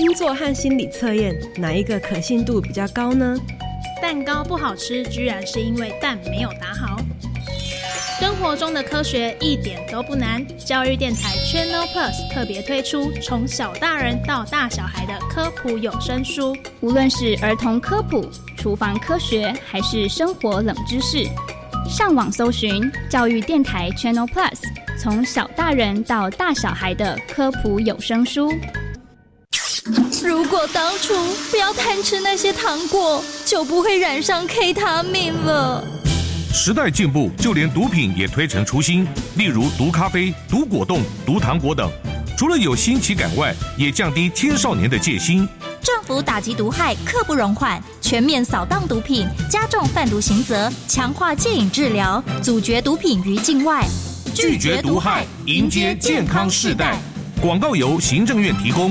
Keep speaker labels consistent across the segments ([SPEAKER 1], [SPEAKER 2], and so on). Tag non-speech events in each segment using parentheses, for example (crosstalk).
[SPEAKER 1] 星座和心理测验，哪一个可信度比较高呢？
[SPEAKER 2] 蛋糕不好吃，居然是因为蛋没有打好。生活中的科学一点都不难。教育电台 Channel Plus 特别推出从小大人到大小孩的科普有声书，
[SPEAKER 3] 无论是儿童科普、厨房科学，还是生活冷知识，上网搜寻教育电台 Channel Plus，从小大人到大小孩的科普有声书。
[SPEAKER 4] 如果当初不要贪吃那些糖果，就不会染上 K 他命了。
[SPEAKER 5] 时代进步，就连毒品也推陈出新，例如毒咖啡、毒果冻、毒糖果等。除了有新奇感外，也降低青少年的戒心。
[SPEAKER 4] 政府打击毒害，刻不容缓，全面扫荡毒品，加重贩毒刑责，强化戒瘾治疗，阻绝毒品于境外，
[SPEAKER 5] 拒绝毒害，迎接健康世代。广告由行政院提供。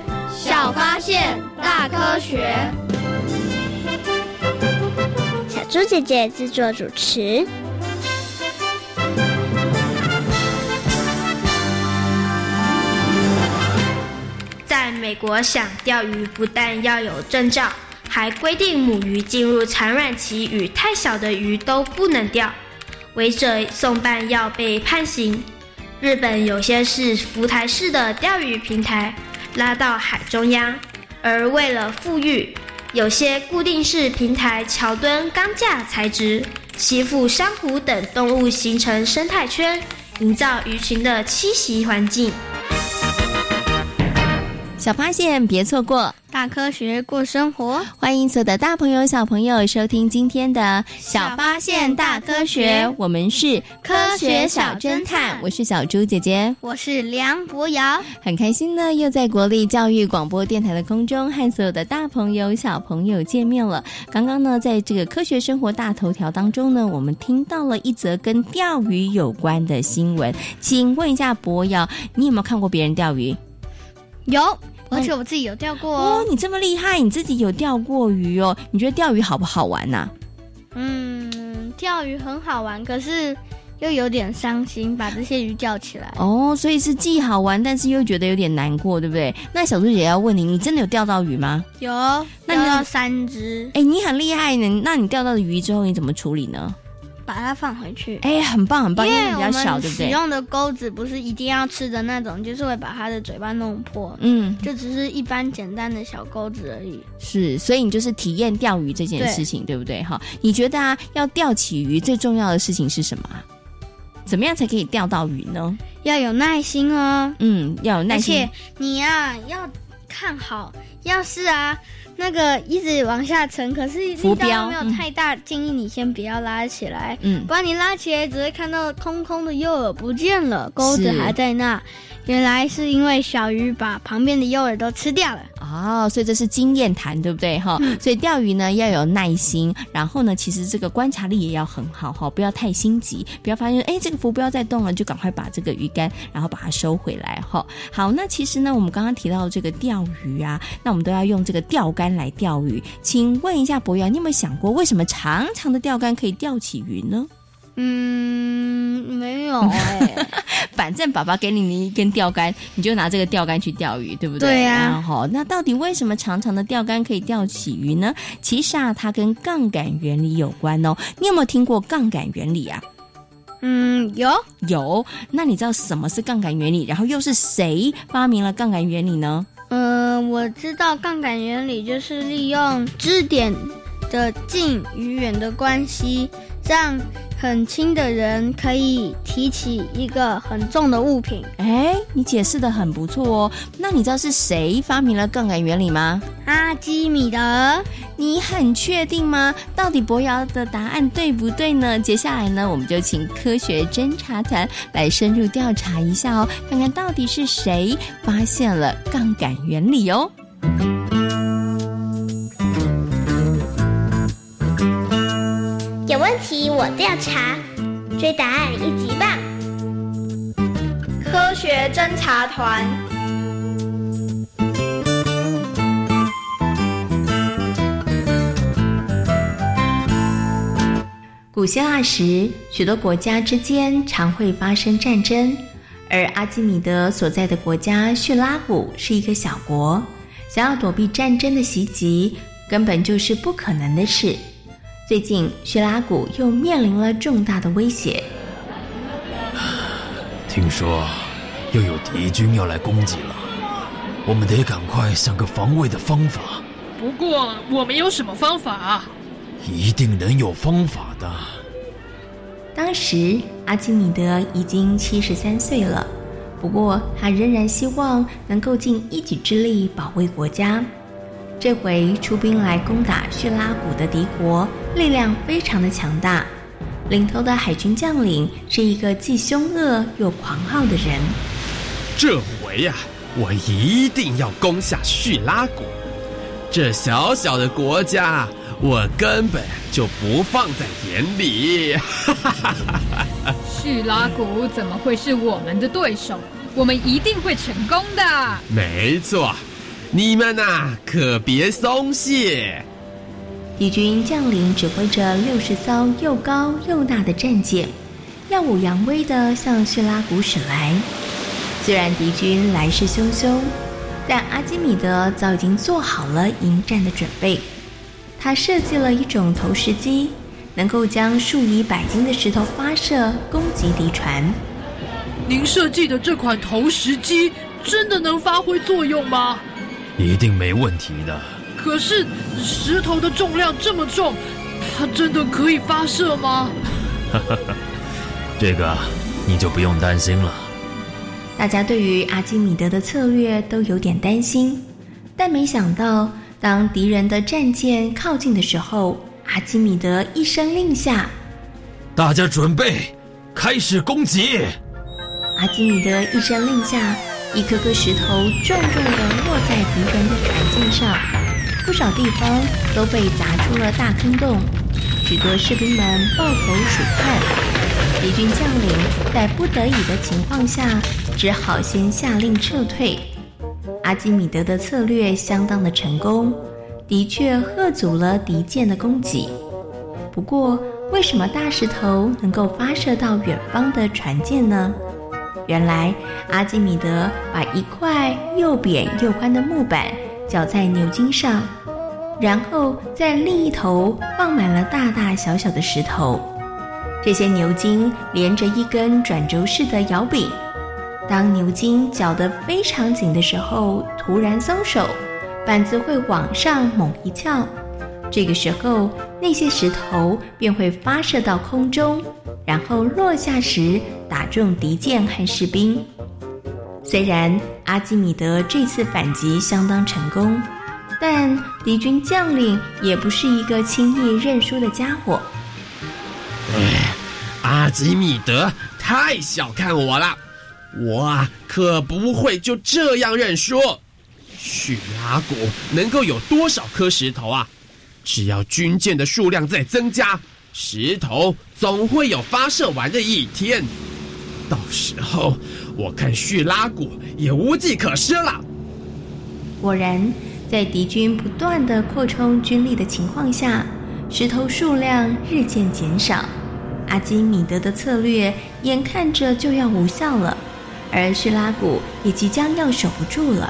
[SPEAKER 6] 小发现，大科学。
[SPEAKER 7] 小猪姐姐制作主持。
[SPEAKER 8] 在美国，想钓鱼不但要有证照，还规定母鱼进入产卵期与太小的鱼都不能钓，违者送办要被判刑。日本有些是浮台式的钓鱼平台，拉到海中央；而为了富裕，有些固定式平台桥墩钢架材质，吸附珊瑚等动物，形成生态圈，营造鱼群的栖息环境。
[SPEAKER 9] 小发现，别错过。
[SPEAKER 6] 大科学过生活，
[SPEAKER 9] 欢迎所有的大朋友、小朋友收听今天的
[SPEAKER 6] 小发现大科学。
[SPEAKER 9] 我们是
[SPEAKER 6] 科学小侦探，
[SPEAKER 9] 我是小猪姐姐，
[SPEAKER 6] 我是梁博瑶，
[SPEAKER 9] 很开心呢，又在国立教育广播电台的空中和所有的大朋友、小朋友见面了。刚刚呢，在这个科学生活大头条当中呢，我们听到了一则跟钓鱼有关的新闻。请问一下博瑶，你有没有看过别人钓鱼？
[SPEAKER 6] 有。而且我自己有钓过
[SPEAKER 9] 哦，你这么厉害，你自己有钓过鱼哦？你觉得钓鱼好不好玩呐？
[SPEAKER 6] 嗯，钓鱼很好玩，可是又有点伤心，把这些鱼钓起来。
[SPEAKER 9] 哦，所以是既好玩，但是又觉得有点难过，对不对？那小猪姐要问你，你真的有钓到鱼吗？
[SPEAKER 6] 有，那钓到三只。
[SPEAKER 9] 哎，你很厉害呢。那你钓到的鱼之后，你怎么处理呢？
[SPEAKER 6] 把它放回去，
[SPEAKER 9] 哎，很棒很棒，
[SPEAKER 6] 因
[SPEAKER 9] 为比较小，对不对？
[SPEAKER 6] 使用的钩子不是一定要吃的那种，就是会把它的嘴巴弄破，嗯，就只是一般简单的小钩子而已。
[SPEAKER 9] 是，所以你就是体验钓鱼这件事情，对不对？哈，你觉得啊，要钓起鱼最重要的事情是什么？怎么样才可以钓到鱼呢？
[SPEAKER 6] 要有耐心哦，
[SPEAKER 9] 嗯，要有耐心，
[SPEAKER 6] 而且你呀要看好，要是啊。那个一直往下沉，可是力道没有太大，建议你先不要拉起来，嗯，不然你拉起来只会看到空空的诱饵不见了，钩子还在那。原来是因为小鱼把旁边的诱饵都吃掉了。
[SPEAKER 9] 哦，所以这是经验谈，对不对？哈，所以钓鱼呢要有耐心，然后呢，其实这个观察力也要很好哈，不要太心急，不要发现哎这个浮标在动了，就赶快把这个鱼竿然后把它收回来哈。好，那其实呢，我们刚刚提到这个钓鱼啊，那我们都要用这个钓竿来钓鱼。请问一下博瑶，你有没有想过为什么长长的钓竿可以钓起鱼呢？
[SPEAKER 6] 嗯，没有 (laughs) 哎。
[SPEAKER 9] 反正爸爸给你一根钓竿，你就拿这个钓竿去钓鱼，对不对？
[SPEAKER 6] 对呀。
[SPEAKER 9] 然后，那到底为什么长长的钓竿可以钓起鱼呢？其实啊，它跟杠杆原理有关哦。你有没有听过杠杆原理啊？
[SPEAKER 6] 嗯，有
[SPEAKER 9] 有。那你知道什么是杠杆原理？然后又是谁发明了杠杆原理呢？
[SPEAKER 6] 嗯，我知道杠杆原理就是利用支点的近与远的关系，让。很轻的人可以提起一个很重的物品。
[SPEAKER 9] 哎，你解释的很不错哦。那你知道是谁发明了杠杆原理吗？
[SPEAKER 6] 阿基米德。
[SPEAKER 9] 你很确定吗？到底博瑶的答案对不对呢？接下来呢，我们就请科学侦查团来深入调查一下哦，看看到底是谁发现了杠杆原理哦。
[SPEAKER 7] 问题我调查，追答案一级棒！
[SPEAKER 8] 科学侦查团。
[SPEAKER 10] 古希腊时，许多国家之间常会发生战争，而阿基米德所在的国家叙拉古是一个小国，想要躲避战争的袭击，根本就是不可能的事。最近，叙拉古又面临了重大的威胁。(sighs)
[SPEAKER 11] 听说又有敌军要来攻击了，我们得赶快想个防卫的方法。
[SPEAKER 12] 不过，我们有什么方法？
[SPEAKER 11] 一定能有方法的。
[SPEAKER 10] 当时，阿基米德已经七十三岁了，不过他仍然希望能够尽一己之力保卫国家。这回出兵来攻打叙拉古的敌国，力量非常的强大。领头的海军将领是一个既凶恶又狂傲的人。
[SPEAKER 13] 这回呀，我一定要攻下叙拉古。这小小的国家，我根本就不放在眼里。(laughs)
[SPEAKER 14] 叙拉古怎么会是我们的对手？我们一定会成功的。
[SPEAKER 13] 没错。你们呐，可别松懈！
[SPEAKER 10] 敌军将领指挥着六十艘又高又大的战舰，耀武扬威地向叙拉古驶来。虽然敌军来势汹汹，但阿基米德早已经做好了迎战的准备。他设计了一种投石机，能够将数以百斤的石头发射攻击敌船。
[SPEAKER 12] 您设计的这款投石机真的能发挥作用吗？
[SPEAKER 11] 一定没问题的。
[SPEAKER 12] 可是石头的重量这么重，它真的可以发射吗？(laughs)
[SPEAKER 11] 这个你就不用担心了。
[SPEAKER 10] 大家对于阿基米德的策略都有点担心，但没想到，当敌人的战舰靠近的时候，阿基米德一声令下：“
[SPEAKER 11] 大家准备，开始攻击！”
[SPEAKER 10] 阿基米德一声令下。一颗颗石头重重的落在敌人的船舰上，不少地方都被砸出了大坑洞。许多士兵们抱头鼠窜，敌军将领在不得已的情况下，只好先下令撤退。阿基米德的策略相当的成功，的确喝阻了敌舰的攻击。不过，为什么大石头能够发射到远方的船舰呢？原来阿基米德把一块又扁又宽的木板绞在牛筋上，然后在另一头放满了大大小小的石头。这些牛筋连着一根转轴式的摇柄，当牛筋绞得非常紧的时候，突然松手，板子会往上猛一翘。这个时候，那些石头便会发射到空中，然后落下时打中敌舰和士兵。虽然阿基米德这次反击相当成功，但敌军将领也不是一个轻易认输的家伙。
[SPEAKER 13] 阿基米德太小看我了，
[SPEAKER 15] 我可不会就这样认输。叙拉古能够有多少颗石头啊？只要军舰的数量在增加，石头总会有发射完的一天。到时候，我看叙拉古也无计可施了。
[SPEAKER 10] 果然，在敌军不断的扩充军力的情况下，石头数量日渐减少。阿基米德的策略眼看着就要无效了，而叙拉古也即将要守不住了。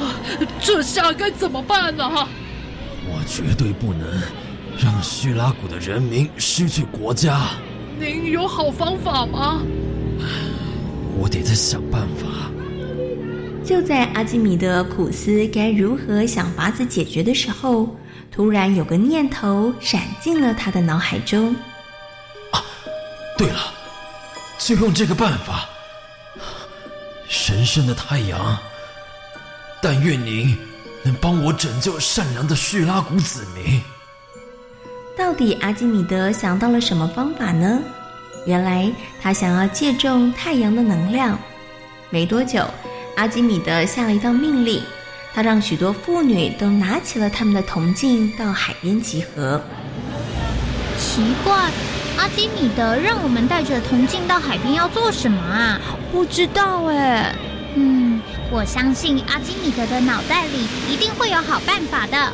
[SPEAKER 12] 啊这下该怎么办呢？
[SPEAKER 11] 我绝对不能让叙拉古的人民失去国家。
[SPEAKER 12] 您有好方法吗？
[SPEAKER 11] 我得再想办法。
[SPEAKER 10] 就在阿基米德苦思该如何想法子解决的时候，突然有个念头闪进了他的脑海中。
[SPEAKER 11] 啊，对了，就用这个办法。神圣的太阳，但愿您能帮我拯救善良的叙拉古子民。
[SPEAKER 10] 到底阿基米德想到了什么方法呢？原来他想要借重太阳的能量。没多久，阿基米德下了一道命令，他让许多妇女都拿起了他们的铜镜到海边集合。
[SPEAKER 16] 奇怪，阿基米德让我们带着铜镜到海边要做什么啊？
[SPEAKER 6] 不知道哎。
[SPEAKER 16] 嗯，我相信阿基米德的脑袋里一定会有好办法的。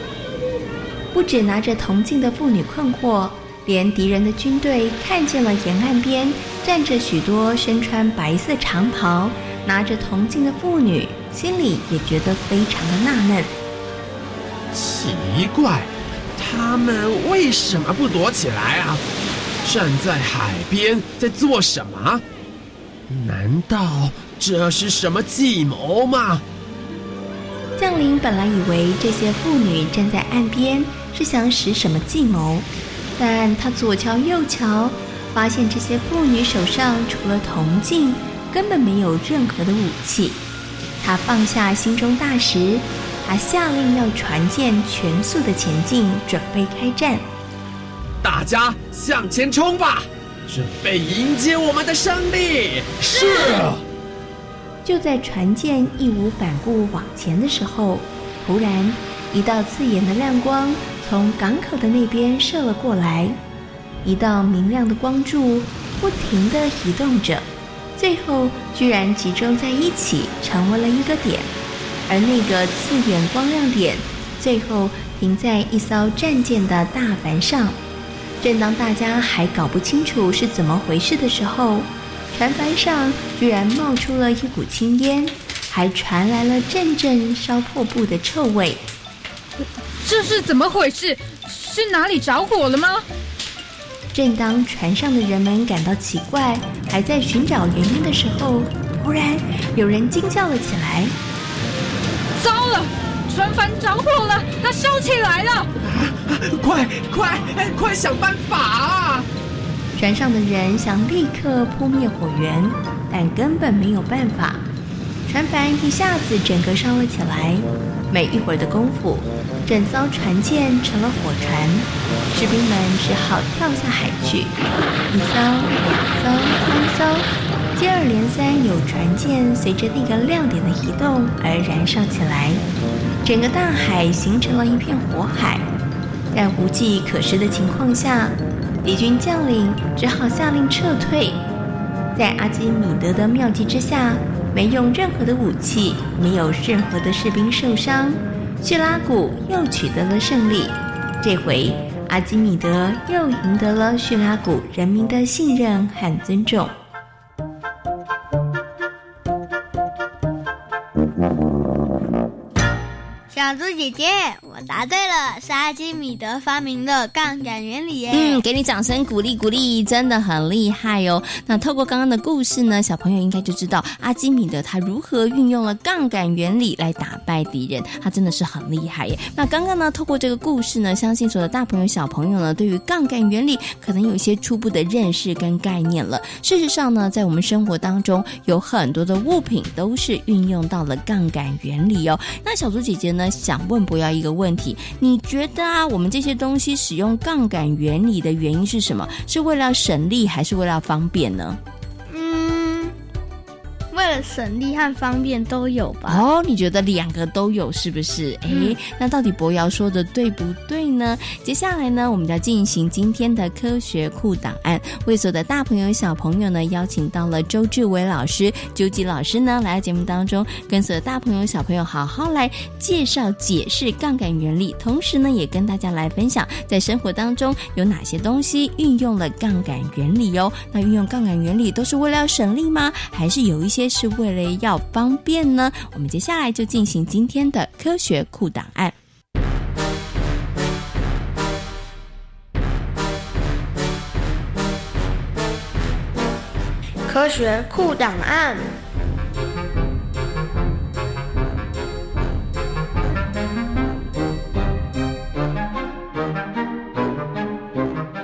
[SPEAKER 10] 不止拿着铜镜的妇女困惑。连敌人的军队看见了沿岸边站着许多身穿白色长袍、拿着铜镜的妇女，心里也觉得非常的纳闷。
[SPEAKER 15] 奇怪，他们为什么不躲起来啊？站在海边在做什么？难道这是什么计谋吗？
[SPEAKER 10] 将领本来以为这些妇女站在岸边是想使什么计谋。但他左瞧右瞧，发现这些妇女手上除了铜镜，根本没有任何的武器。他放下心中大石，他下令要船舰全速的前进，准备开战。
[SPEAKER 15] 大家向前冲吧，准备迎接我们的胜利！
[SPEAKER 11] 是。
[SPEAKER 10] 就在船舰义无反顾往前的时候，突然一道刺眼的亮光。从港口的那边射了过来，一道明亮的光柱不停地移动着，最后居然集中在一起，成为了一个点。而那个刺眼光亮点，最后停在一艘战舰的大帆上。正当大家还搞不清楚是怎么回事的时候，船帆上居然冒出了一股青烟，还传来了阵阵烧破布的臭味。
[SPEAKER 12] 这是怎么回事？是哪里着火了吗？
[SPEAKER 10] 正当船上的人们感到奇怪，还在寻找原因的时候，忽然有人惊叫了起来：“
[SPEAKER 12] 糟了，船帆着火了，它烧起来了！
[SPEAKER 15] 快快快想办法啊！”
[SPEAKER 10] 船上的人想立刻扑灭火源，但根本没有办法。船帆一下子整个烧了起来，没一会儿的功夫。整艘船舰成了火船，士兵们只好跳下海去。一艘、两艘、三艘，接二连三有船舰随着那个亮点的移动而燃烧起来，整个大海形成了一片火海。在无计可施的情况下，敌军将领只好下令撤退。在阿基米德的妙计之下，没用任何的武器，没有任何的士兵受伤。叙拉古又取得了胜利，这回阿基米德又赢得了叙拉古人民的信任和尊重。
[SPEAKER 6] 小猪姐姐，我答对了，是阿基米德发明的杠杆原理耶！
[SPEAKER 9] 嗯，给你掌声鼓励鼓励，真的很厉害哦。那透过刚刚的故事呢，小朋友应该就知道阿基米德他如何运用了杠杆原理来打败敌人，他真的是很厉害耶。那刚刚呢，透过这个故事呢，相信所有的大朋友小朋友呢，对于杠杆原理可能有一些初步的认识跟概念了。事实上呢，在我们生活当中，有很多的物品都是运用到了杠杆原理哦。那小猪姐姐呢？想问不要一个问题，你觉得啊，我们这些东西使用杠杆原理的原因是什么？是为了省力，还是为了方便呢？
[SPEAKER 6] 嗯，为了省力和方便都有吧？
[SPEAKER 9] 哦，你觉得两个都有是不是？哎，那到底博瑶说的对不对呢？接下来呢，我们要进行今天的科学库档案，为所有的大朋友小朋友呢，邀请到了周志伟老师、究极老师呢，来到节目当中，跟所有大朋友小朋友好好来介绍解释杠杆原理，同时呢，也跟大家来分享在生活当中有哪些东西运用了杠杆原理哦。那运用杠杆原理都是为了要省力吗？还是有一些是为了要方便呢？我们接下来就进行今天的科学库档案。
[SPEAKER 8] 科学库档案。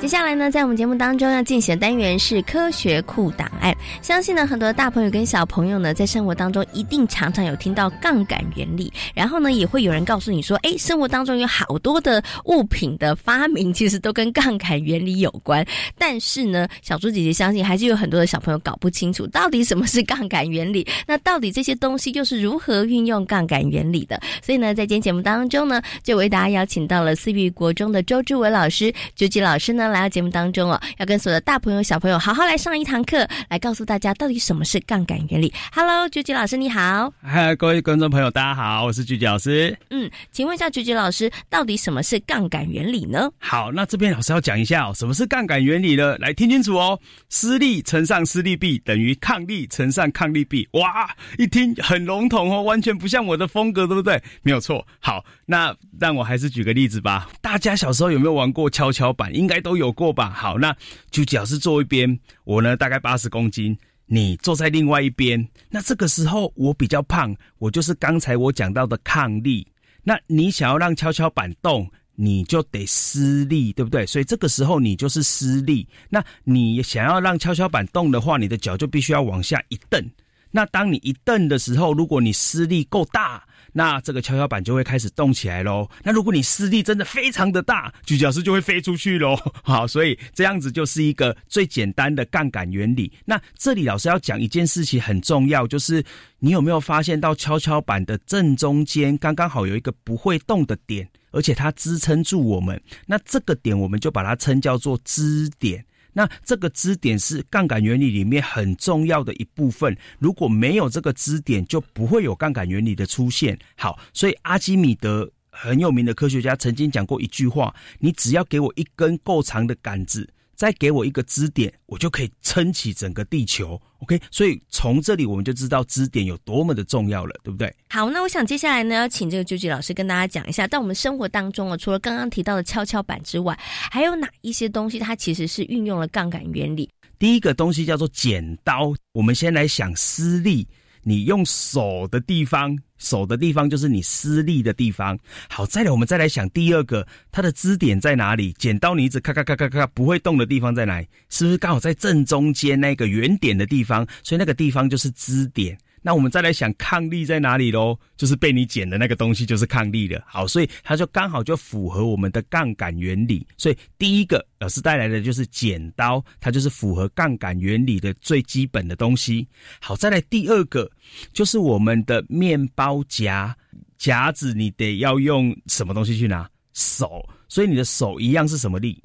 [SPEAKER 9] 接下来呢，在我们节目当中要进行的单元是科学库档案。相信呢，很多大朋友跟小朋友呢，在生活当中一定常常有听到杠杆原理。然后呢，也会有人告诉你说，哎，生活当中有好多的物品的发明，其实都跟杠杆原理有关。但是呢，小猪姐姐相信，还是有很多的小朋友搞不清楚到底什么是杠杆原理。那到底这些东西又是如何运用杠杆原理的？所以呢，在今天节目当中呢，就为大家邀请到了思域国中的周志伟老师、周吉老师呢。来到节目当中哦，要跟所有的大朋友、小朋友好好来上一堂课，来告诉大家到底什么是杠杆原理。Hello，菊菊老师你好，
[SPEAKER 17] 嗨，各位观众朋友大家好，我是菊菊老师。
[SPEAKER 9] 嗯，请问一下菊菊老师，到底什么是杠杆原理呢？
[SPEAKER 17] 好，那这边老师要讲一下哦，什么是杠杆原理呢？来听清楚哦，施力乘上施力臂等于抗力乘上抗力臂。哇，一听很笼统哦，完全不像我的风格，对不对？没有错。好，那让我还是举个例子吧。大家小时候有没有玩过跷跷板？应该都有。有过吧？好，那就只要是坐一边，我呢大概八十公斤，你坐在另外一边，那这个时候我比较胖，我就是刚才我讲到的抗力。那你想要让跷跷板动，你就得施力，对不对？所以这个时候你就是施力。那你想要让跷跷板动的话，你的脚就必须要往下一蹬。那当你一蹬的时候，如果你施力够大。那这个跷跷板就会开始动起来喽。那如果你施力真的非常的大，举脚师就会飞出去喽。(laughs) 好，所以这样子就是一个最简单的杠杆原理。那这里老师要讲一件事情很重要，就是你有没有发现到跷跷板的正中间刚刚好有一个不会动的点，而且它支撑住我们。那这个点我们就把它称叫做支点。那这个支点是杠杆原理里面很重要的一部分，如果没有这个支点，就不会有杠杆原理的出现。好，所以阿基米德很有名的科学家曾经讲过一句话：你只要给我一根够长的杆子。再给我一个支点，我就可以撑起整个地球。OK，所以从这里我们就知道支点有多么的重要了，对不对？
[SPEAKER 9] 好，那我想接下来呢，要请这个啾啾老师跟大家讲一下，在我们生活当中啊，除了刚刚提到的跷跷板之外，还有哪一些东西它其实是运用了杠杆原理？
[SPEAKER 17] 第一个东西叫做剪刀。我们先来想施力，你用手的地方。手的地方就是你施力的地方。好，再来我们再来想第二个，它的支点在哪里？剪刀你一直咔咔咔咔咔不会动的地方在哪里？是不是刚好在正中间那个圆点的地方？所以那个地方就是支点。那我们再来想抗力在哪里喽？就是被你剪的那个东西就是抗力了。好，所以它就刚好就符合我们的杠杆原理。所以第一个老师带来的就是剪刀，它就是符合杠杆原理的最基本的东西。好，再来第二个就是我们的面包夹夹子，你得要用什么东西去拿？手。所以你的手一样是什么力？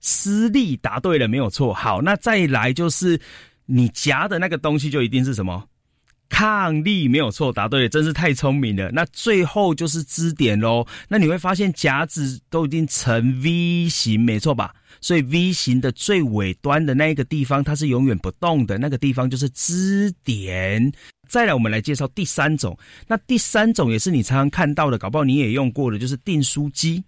[SPEAKER 17] 施力。答对了，没有错。好，那再来就是你夹的那个东西就一定是什么？抗力没有错，答对，真是太聪明了。那最后就是支点喽。那你会发现夹子都已经成 V 型，没错吧？所以 V 型的最尾端的那一个地方，它是永远不动的，那个地方就是支点。再来，我们来介绍第三种。那第三种也是你常常看到的，搞不好你也用过的，就是订书机。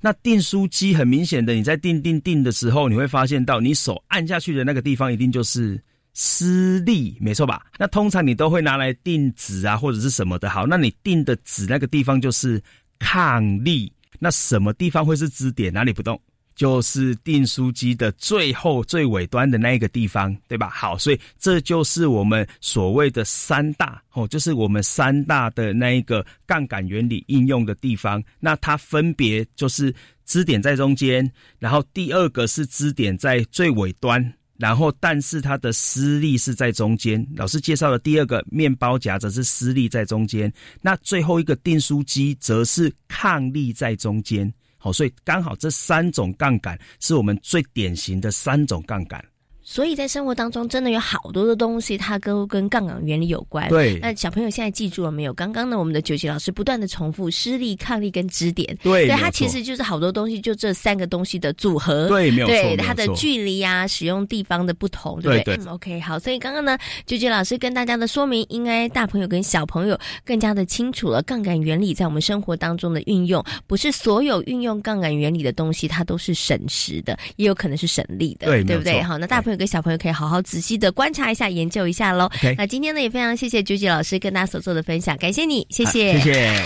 [SPEAKER 17] 那订书机很明显的，你在订订订的时候，你会发现到你手按下去的那个地方，一定就是。施力没错吧？那通常你都会拿来定纸啊，或者是什么的。好，那你定的纸那个地方就是抗力。那什么地方会是支点？哪里不动？就是订书机的最后最尾端的那一个地方，对吧？好，所以这就是我们所谓的三大哦，就是我们三大的那一个杠杆原理应用的地方。那它分别就是支点在中间，然后第二个是支点在最尾端。然后但是它的施力是在中间。老师介绍的第二个面包夹则是施力在中间，那最后一个订书机则是抗力在中间。好，所以刚好这三种杠杆是我们最典型的三种杠杆。
[SPEAKER 9] 所以在生活当中，真的有好多的东西，它都跟杠杆原理有关。
[SPEAKER 17] 对，
[SPEAKER 9] 那小朋友现在记住了没有？刚刚呢，我们的九级老师不断的重复施力、抗力跟支点。
[SPEAKER 17] 对，
[SPEAKER 9] 对，它其实就是好多东西，就这三个东西的组合。
[SPEAKER 17] 对，没有错。
[SPEAKER 9] 对，它的距离啊，使用地方的不同，对不对？
[SPEAKER 17] 对。
[SPEAKER 9] OK，好。所以刚刚呢，九级老师跟大家的说明，应该大朋友跟小朋友更加的清楚了杠杆原理在我们生活当中的运用。不是所有运用杠杆原理的东西，它都是省时的，也有可能是省力的，
[SPEAKER 17] 对，
[SPEAKER 9] 对不对？好，那大朋友跟小朋友可以好好。仔细的观察一下，研究一下喽。那今天呢，也非常谢谢九姐老师跟大家所做的分享，感谢你，谢谢，
[SPEAKER 17] 谢谢。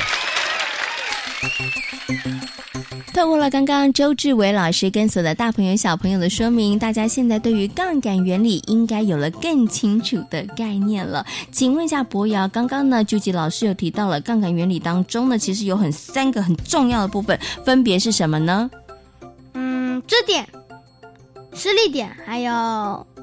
[SPEAKER 9] 透过了刚刚周志伟老师跟所有的大朋友小朋友的说明，大家现在对于杠杆原理应该有了更清楚的概念了。请问一下博瑶，刚刚呢，九姐老师有提到了杠杆原理当中呢，其实有很三个很重要的部分，分别是什么呢？
[SPEAKER 6] 嗯，这点。施力点还有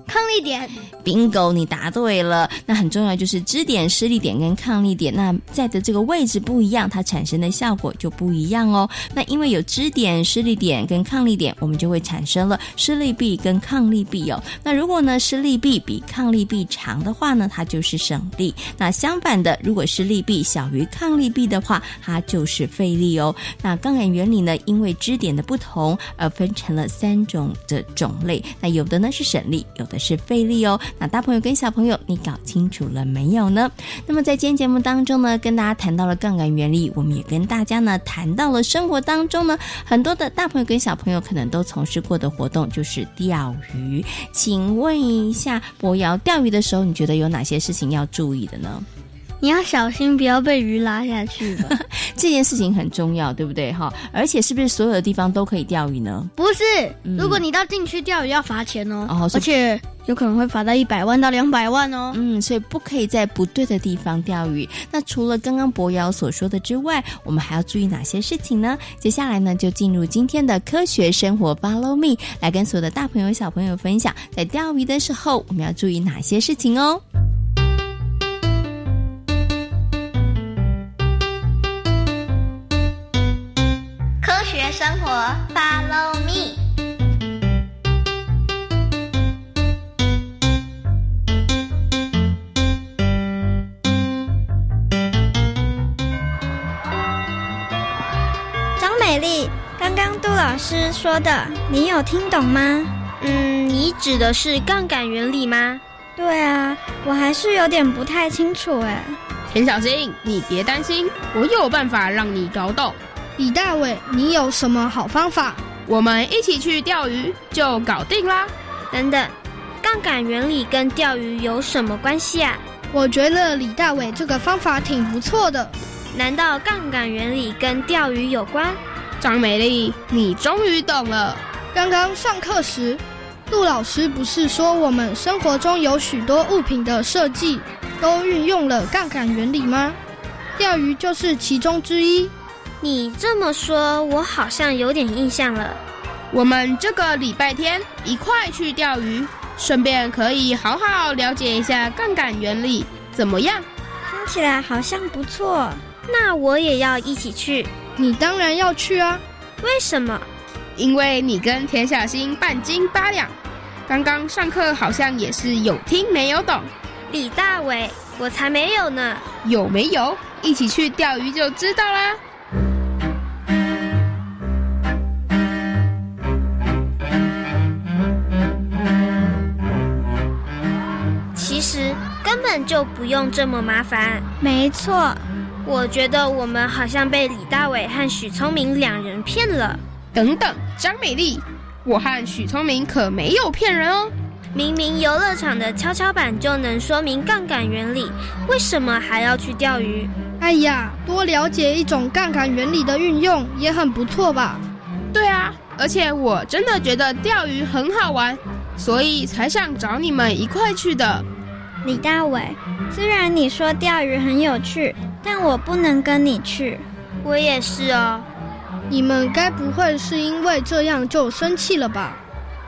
[SPEAKER 6] 抗力点
[SPEAKER 9] ，bingo，你答对了。那很重要就是支点、施力点跟抗力点，那在的这个位置不一样，它产生的效果就不一样哦。那因为有支点、施力点跟抗力点，我们就会产生了施力臂跟抗力臂哦。那如果呢施力臂比抗力臂长的话呢，它就是省力。那相反的，如果施力臂小于抗力臂的话，它就是费力哦。那杠杆原理呢，因为支点的不同而分成了三种的种。类那有的呢是省力，有的是费力哦。那大朋友跟小朋友，你搞清楚了没有呢？那么在今天节目当中呢，跟大家谈到了杠杆原理，我们也跟大家呢谈到了生活当中呢很多的大朋友跟小朋友可能都从事过的活动，就是钓鱼。请问一下博瑶，钓鱼的时候你觉得有哪些事情要注意的呢？
[SPEAKER 6] 你要小心，不要被鱼拉下去。(laughs)
[SPEAKER 9] 这件事情很重要，对不对？哈，而且是不是所有的地方都可以钓鱼呢？
[SPEAKER 6] 不是，如果你到禁区钓鱼要罚钱哦，而且有可能会罚到一百万到两百万哦。
[SPEAKER 9] 嗯，所以不可以在不对的地方钓鱼。那除了刚刚博瑶所说的之外，我们还要注意哪些事情呢？接下来呢，就进入今天的科学生活，Follow me，来跟所有的大朋友小朋友分享，在钓鱼的时候我们要注意哪些事情哦。
[SPEAKER 7] 生活，Follow me。
[SPEAKER 18] 张美丽，刚刚杜老师说的，你有听懂吗？
[SPEAKER 8] 嗯，你指的是杠杆原理吗？
[SPEAKER 18] 对啊，我还是有点不太清楚哎。
[SPEAKER 14] 田小新，你别担心，我有办法让你搞懂。
[SPEAKER 6] 李大伟，你有什么好方法？
[SPEAKER 14] 我们一起去钓鱼就搞定啦！
[SPEAKER 8] 等等，杠杆原理跟钓鱼有什么关系啊？
[SPEAKER 6] 我觉得李大伟这个方法挺不错的。
[SPEAKER 8] 难道杠杆原理跟钓鱼有关？
[SPEAKER 14] 张美丽，你终于懂了。
[SPEAKER 6] 刚刚上课时，陆老师不是说我们生活中有许多物品的设计都运用了杠杆原理吗？钓鱼就是其中之一。
[SPEAKER 8] 你这么说，我好像有点印象了。
[SPEAKER 14] 我们这个礼拜天一块去钓鱼，顺便可以好好了解一下杠杆原理，怎么样？
[SPEAKER 18] 听起来好像不错。
[SPEAKER 8] 那我也要一起去。
[SPEAKER 6] 你当然要去啊！
[SPEAKER 8] 为什么？
[SPEAKER 14] 因为你跟田小新半斤八两。刚刚上课好像也是有听没有懂。
[SPEAKER 8] 李大伟，我才没有呢。
[SPEAKER 14] 有没有？一起去钓鱼就知道啦。
[SPEAKER 8] 本就不用这么麻烦。
[SPEAKER 18] 没错，
[SPEAKER 8] 我觉得我们好像被李大伟和许聪明两人骗了。
[SPEAKER 14] 等等，张美丽，我和许聪明可没有骗人哦。
[SPEAKER 8] 明明游乐场的跷跷板就能说明杠杆原理，为什么还要去钓鱼？
[SPEAKER 6] 哎呀，多了解一种杠杆原理的运用也很不错吧？
[SPEAKER 14] 对啊，而且我真的觉得钓鱼很好玩，所以才想找你们一块去的。
[SPEAKER 18] 李大伟，虽然你说钓鱼很有趣，但我不能跟你去。
[SPEAKER 8] 我也是哦。
[SPEAKER 6] 你们该不会是因为这样就生气了吧？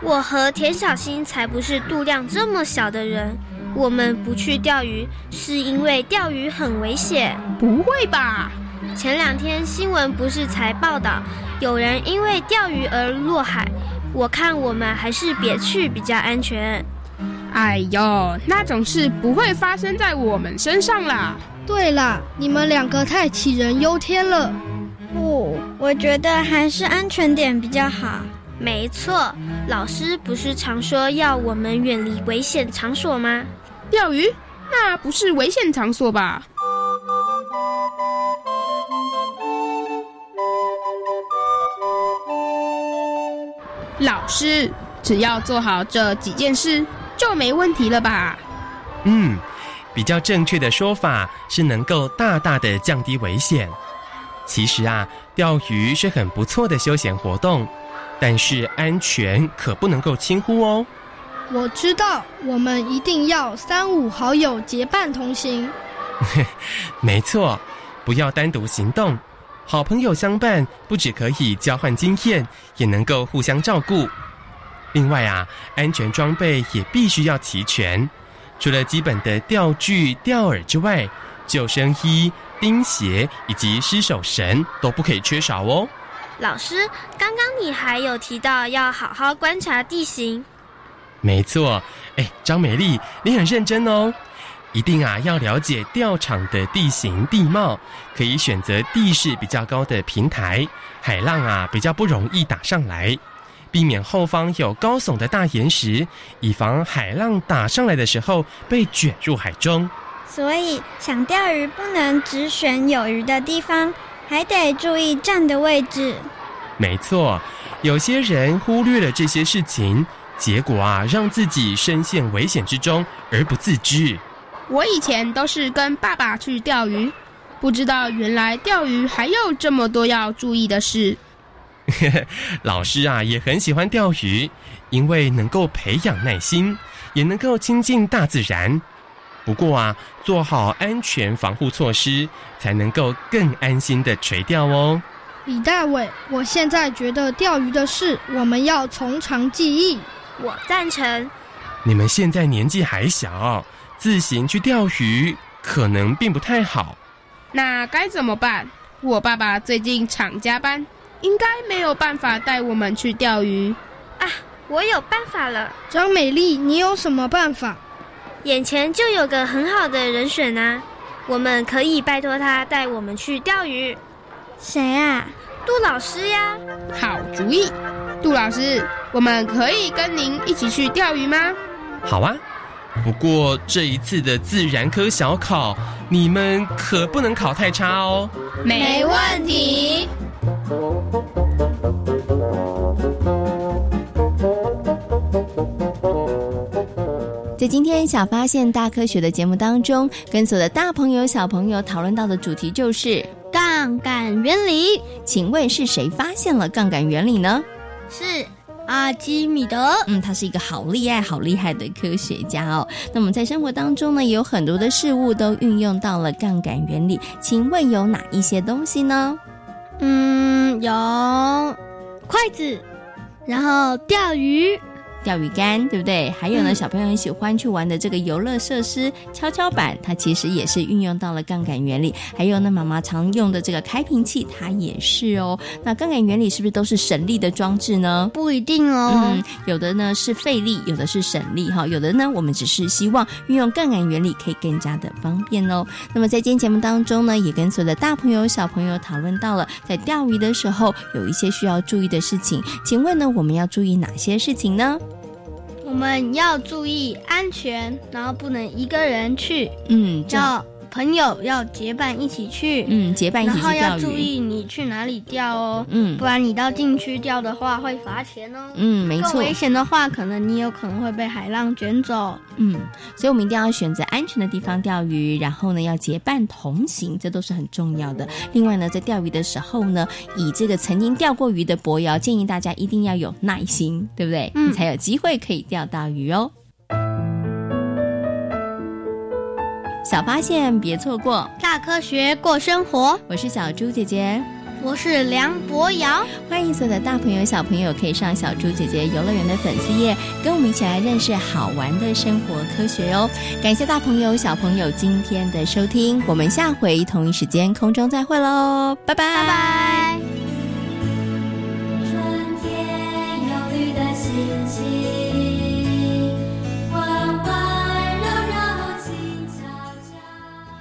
[SPEAKER 19] 我和田小新才不是度量这么小的人。我们不去钓鱼，是因为钓鱼很危险。
[SPEAKER 14] 不会吧？
[SPEAKER 19] 前两天新闻不是才报道，有人因为钓鱼而落海。我看我们还是别去比较安全。
[SPEAKER 14] 哎呦，那种事不会发生在我们身上啦。
[SPEAKER 6] 对啦，你们两个太杞人忧天了。
[SPEAKER 18] 不，我觉得还是安全点比较好。
[SPEAKER 19] 没错，老师不是常说要我们远离危险场所吗？
[SPEAKER 14] 钓鱼？那不是危险场所吧？老师，只要做好这几件事，就没问题了吧？
[SPEAKER 15] 嗯，比较正确的说法是能够大大的降低危险。其实啊，钓鱼是很不错的休闲活动，但是安全可不能够轻忽哦。
[SPEAKER 6] 我知道，我们一定要三五好友结伴同行。(laughs)
[SPEAKER 15] 没错，不要单独行动，好朋友相伴，不只可以交换经验，也能够互相照顾。另外啊，安全装备也必须要齐全，除了基本的钓具、钓饵之外，救生衣、钉鞋以及失手绳都不可以缺少哦。
[SPEAKER 19] 老师，刚刚你还有提到要好好观察地形。
[SPEAKER 15] 没错，哎，张美丽，你很认真哦。一定啊，要了解钓场的地形地貌，可以选择地势比较高的平台，海浪啊比较不容易打上来，避免后方有高耸的大岩石，以防海浪打上来的时候被卷入海中。
[SPEAKER 18] 所以，想钓鱼不能只选有鱼的地方，还得注意站的位置。
[SPEAKER 15] 没错，有些人忽略了这些事情。结果啊，让自己深陷危险之中而不自知。
[SPEAKER 14] 我以前都是跟爸爸去钓鱼，不知道原来钓鱼还有这么多要注意的事。(laughs)
[SPEAKER 15] 老师啊，也很喜欢钓鱼，因为能够培养耐心，也能够亲近大自然。不过啊，做好安全防护措施，才能够更安心的垂钓哦。
[SPEAKER 6] 李大伟，我现在觉得钓鱼的事，我们要从长计议。
[SPEAKER 19] 我赞成。
[SPEAKER 15] 你们现在年纪还小，自行去钓鱼可能并不太好。
[SPEAKER 14] 那该怎么办？我爸爸最近常加班，应该没有办法带我们去钓鱼。
[SPEAKER 19] 啊，我有办法了。
[SPEAKER 6] 张美丽，你有什么办法？
[SPEAKER 19] 眼前就有个很好的人选啊，我们可以拜托他带我们去钓鱼。
[SPEAKER 18] 谁啊？
[SPEAKER 19] 杜老师呀。
[SPEAKER 14] 好主意。杜老师，我们可以跟您一起去钓鱼吗？
[SPEAKER 15] 好啊，不过这一次的自然科小考，你们可不能考太差哦。
[SPEAKER 14] 没问题。
[SPEAKER 9] 在今天小发现大科学的节目当中，跟所有的大朋友小朋友讨论到的主题就是
[SPEAKER 6] 杠杆原理。
[SPEAKER 9] 请问是谁发现了杠杆原理呢？
[SPEAKER 6] 是阿基米德，
[SPEAKER 9] 嗯，他是一个好厉害、好厉害的科学家哦。那么在生活当中呢，也有很多的事物都运用到了杠杆原理。请问有哪一些东西呢？
[SPEAKER 6] 嗯，有筷子，然后钓鱼。
[SPEAKER 9] 钓鱼竿，对不对？还有呢，小朋友很喜欢去玩的这个游乐设施跷跷板，它其实也是运用到了杠杆原理。还有呢，妈妈常用的这个开瓶器，它也是哦。那杠杆原理是不是都是省力的装置呢？
[SPEAKER 6] 不一定哦，嗯
[SPEAKER 9] 有的呢是费力，有的是省力哈。有的呢，我们只是希望运用杠杆原理可以更加的方便哦。那么在今天节目当中呢，也跟所有的大朋友小朋友讨论到了，在钓鱼的时候有一些需要注意的事情。请问呢，我们要注意哪些事情呢？
[SPEAKER 6] 我们要注意安全，然后不能一个人去。
[SPEAKER 9] 嗯，
[SPEAKER 6] 要朋友要结伴一起去。
[SPEAKER 9] 嗯，结伴一起去钓鱼。
[SPEAKER 6] 然后要注意你去哪里钓哦。嗯，不然你到禁区钓的话会罚钱哦。
[SPEAKER 9] 嗯，没错。
[SPEAKER 6] 更危险的话，可能你有可能会被海浪卷走。
[SPEAKER 9] 嗯，所以我们一定要选择安全的地方钓鱼，然后呢要结伴同行，这都是很重要的。另外呢，在钓鱼的时候呢，以这个曾经钓过鱼的博瑶建议大家一定要有耐心，对不对？嗯，才有机会可以钓到鱼哦。小发现别错过。
[SPEAKER 6] 大科学过生活。
[SPEAKER 9] 我是小猪姐姐。
[SPEAKER 6] 我是梁博瑶。
[SPEAKER 9] 欢迎所有的大朋友小朋友可以上小猪姐姐游乐园的粉丝页跟我们一起来认识好玩的生活科学哦。感谢大朋友小朋友今天的收听我们下回同一时间空中再会喽。拜拜。
[SPEAKER 6] 拜拜。春天有绿的心情。